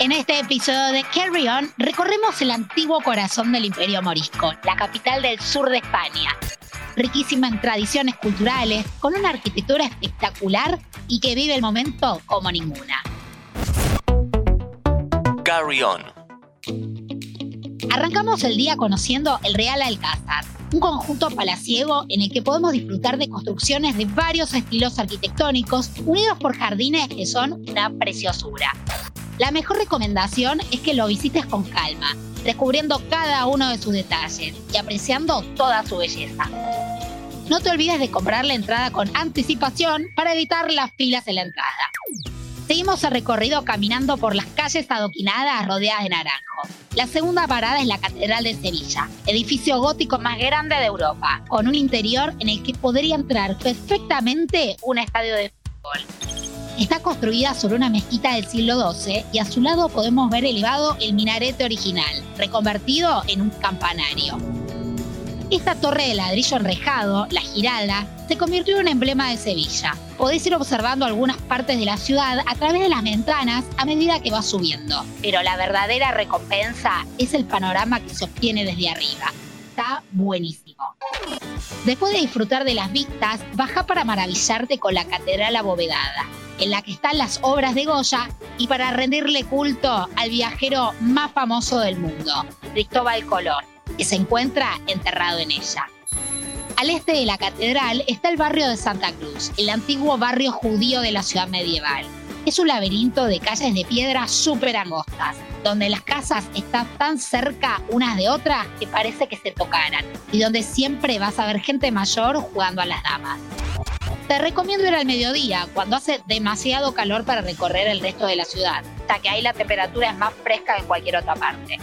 En este episodio de Carry On recorremos el antiguo corazón del Imperio Morisco, la capital del sur de España. Riquísima en tradiciones culturales, con una arquitectura espectacular y que vive el momento como ninguna. Carry On. Arrancamos el día conociendo el Real Alcázar, un conjunto palaciego en el que podemos disfrutar de construcciones de varios estilos arquitectónicos unidos por jardines que son una preciosura. La mejor recomendación es que lo visites con calma, descubriendo cada uno de sus detalles y apreciando toda su belleza. No te olvides de comprar la entrada con anticipación para evitar las filas en la entrada. Seguimos el recorrido caminando por las calles adoquinadas rodeadas de naranjo. La segunda parada es la Catedral de Sevilla, edificio gótico más grande de Europa, con un interior en el que podría entrar perfectamente un estadio de fútbol. Está construida sobre una mezquita del siglo XII y a su lado podemos ver elevado el minarete original, reconvertido en un campanario. Esta torre de ladrillo enrejado, la Giralda, se convirtió en un emblema de Sevilla. Podéis ir observando algunas partes de la ciudad a través de las ventanas a medida que va subiendo. Pero la verdadera recompensa es el panorama que se obtiene desde arriba. Está buenísimo. Después de disfrutar de las vistas, baja para maravillarte con la catedral abovedada en la que están las obras de Goya y para rendirle culto al viajero más famoso del mundo, Cristóbal Colón, que se encuentra enterrado en ella. Al este de la catedral está el barrio de Santa Cruz, el antiguo barrio judío de la ciudad medieval. Es un laberinto de calles de piedra súper angostas, donde las casas están tan cerca unas de otras que parece que se tocaran, y donde siempre vas a ver gente mayor jugando a las damas. Te recomiendo ir al mediodía, cuando hace demasiado calor para recorrer el resto de la ciudad, hasta que ahí la temperatura es más fresca que en cualquier otra parte.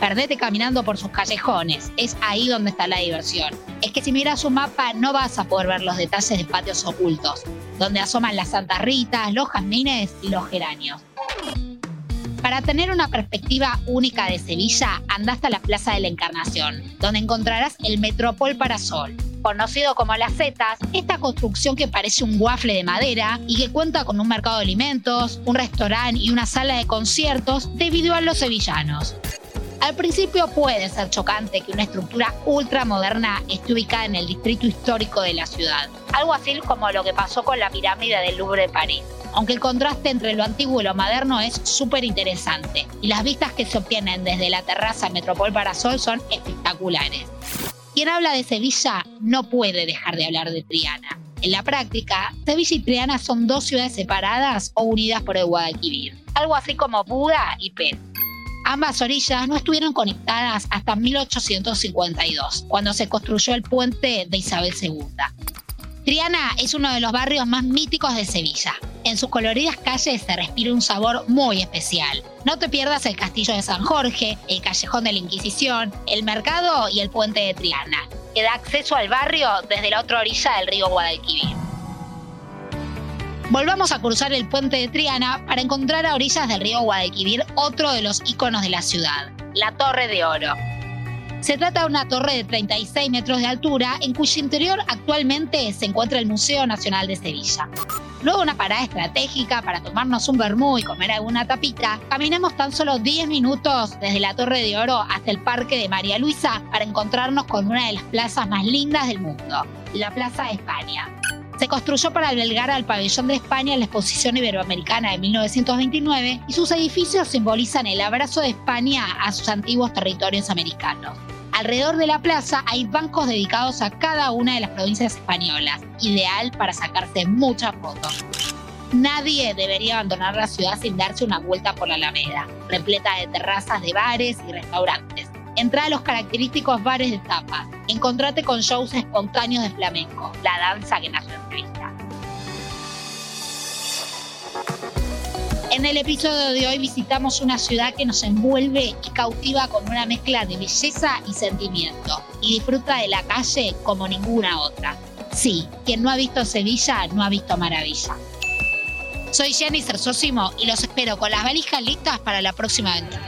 Perdete caminando por sus callejones, es ahí donde está la diversión. Es que si miras un mapa no vas a poder ver los detalles de patios ocultos, donde asoman las Santas Ritas, los jazmines y los geranios. Para tener una perspectiva única de Sevilla, anda hasta la Plaza de la Encarnación, donde encontrarás el Metropol Parasol, conocido como Las Zetas, esta construcción que parece un waffle de madera y que cuenta con un mercado de alimentos, un restaurante y una sala de conciertos debido a los sevillanos. Al principio puede ser chocante que una estructura ultramoderna esté ubicada en el distrito histórico de la ciudad, algo así como lo que pasó con la pirámide del Louvre de París. Aunque el contraste entre lo antiguo y lo moderno es súper interesante y las vistas que se obtienen desde la terraza Metropol Parasol son espectaculares. Quien habla de Sevilla no puede dejar de hablar de Triana. En la práctica, Sevilla y Triana son dos ciudades separadas o unidas por el Guadalquivir, algo así como Buda y Pen. Ambas orillas no estuvieron conectadas hasta 1852, cuando se construyó el puente de Isabel II. Triana es uno de los barrios más míticos de Sevilla. En sus coloridas calles se respira un sabor muy especial. No te pierdas el castillo de San Jorge, el callejón de la Inquisición, el mercado y el puente de Triana, que da acceso al barrio desde la otra orilla del río Guadalquivir. Volvamos a cruzar el puente de Triana para encontrar a orillas del río Guadalquivir otro de los iconos de la ciudad, la Torre de Oro. Se trata de una torre de 36 metros de altura en cuyo interior actualmente se encuentra el Museo Nacional de Sevilla. Luego una parada estratégica para tomarnos un vermú y comer alguna tapita, caminamos tan solo 10 minutos desde la Torre de Oro hasta el Parque de María Luisa para encontrarnos con una de las plazas más lindas del mundo, la Plaza de España. Se construyó para albergar al pabellón de España en la exposición iberoamericana de 1929 y sus edificios simbolizan el abrazo de España a sus antiguos territorios americanos. Alrededor de la plaza hay bancos dedicados a cada una de las provincias españolas, ideal para sacarse muchas fotos. Nadie debería abandonar la ciudad sin darse una vuelta por la Alameda, repleta de terrazas de bares y restaurantes. Entra a los característicos bares de tapas. Encontrate con shows espontáneos de flamenco, la danza que nació en Sevilla. En el episodio de hoy visitamos una ciudad que nos envuelve y cautiva con una mezcla de belleza y sentimiento y disfruta de la calle como ninguna otra. Sí, quien no ha visto Sevilla no ha visto maravilla. Soy Jenny Cersosimo y los espero con las valijas listas para la próxima aventura.